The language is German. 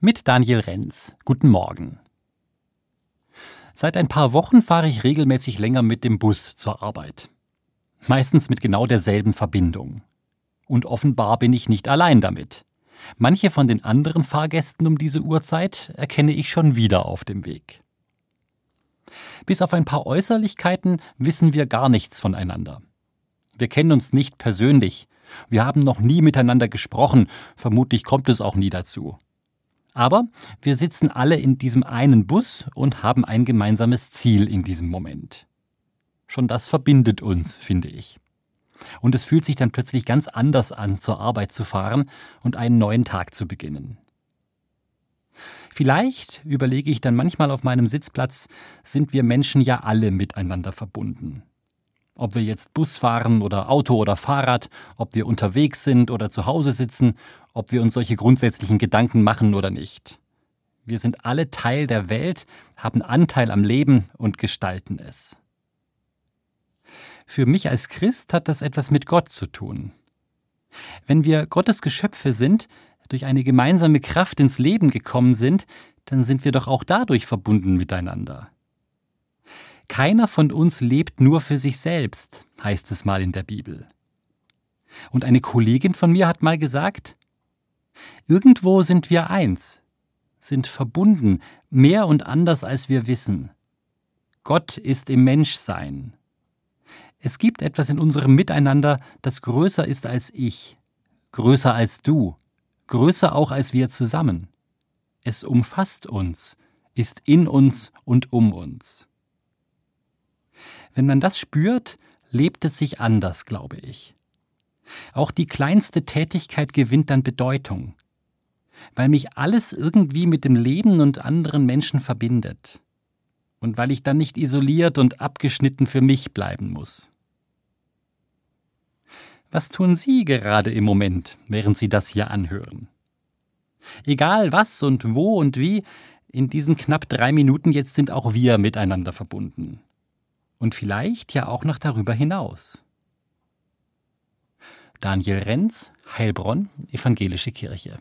mit Daniel Renz. Guten Morgen. Seit ein paar Wochen fahre ich regelmäßig länger mit dem Bus zur Arbeit. Meistens mit genau derselben Verbindung. Und offenbar bin ich nicht allein damit. Manche von den anderen Fahrgästen um diese Uhrzeit erkenne ich schon wieder auf dem Weg. Bis auf ein paar Äußerlichkeiten wissen wir gar nichts voneinander. Wir kennen uns nicht persönlich. Wir haben noch nie miteinander gesprochen, vermutlich kommt es auch nie dazu. Aber wir sitzen alle in diesem einen Bus und haben ein gemeinsames Ziel in diesem Moment. Schon das verbindet uns, finde ich. Und es fühlt sich dann plötzlich ganz anders an, zur Arbeit zu fahren und einen neuen Tag zu beginnen. Vielleicht, überlege ich dann manchmal auf meinem Sitzplatz, sind wir Menschen ja alle miteinander verbunden. Ob wir jetzt Bus fahren oder Auto oder Fahrrad, ob wir unterwegs sind oder zu Hause sitzen, ob wir uns solche grundsätzlichen Gedanken machen oder nicht. Wir sind alle Teil der Welt, haben Anteil am Leben und gestalten es. Für mich als Christ hat das etwas mit Gott zu tun. Wenn wir Gottes Geschöpfe sind, durch eine gemeinsame Kraft ins Leben gekommen sind, dann sind wir doch auch dadurch verbunden miteinander. Keiner von uns lebt nur für sich selbst, heißt es mal in der Bibel. Und eine Kollegin von mir hat mal gesagt, irgendwo sind wir eins, sind verbunden, mehr und anders als wir wissen. Gott ist im Menschsein. Es gibt etwas in unserem Miteinander, das größer ist als ich, größer als du, größer auch als wir zusammen. Es umfasst uns, ist in uns und um uns. Wenn man das spürt, lebt es sich anders, glaube ich. Auch die kleinste Tätigkeit gewinnt dann Bedeutung, weil mich alles irgendwie mit dem Leben und anderen Menschen verbindet und weil ich dann nicht isoliert und abgeschnitten für mich bleiben muss. Was tun Sie gerade im Moment, während Sie das hier anhören? Egal was und wo und wie, in diesen knapp drei Minuten jetzt sind auch wir miteinander verbunden. Und vielleicht ja auch noch darüber hinaus. Daniel Renz, Heilbronn, Evangelische Kirche.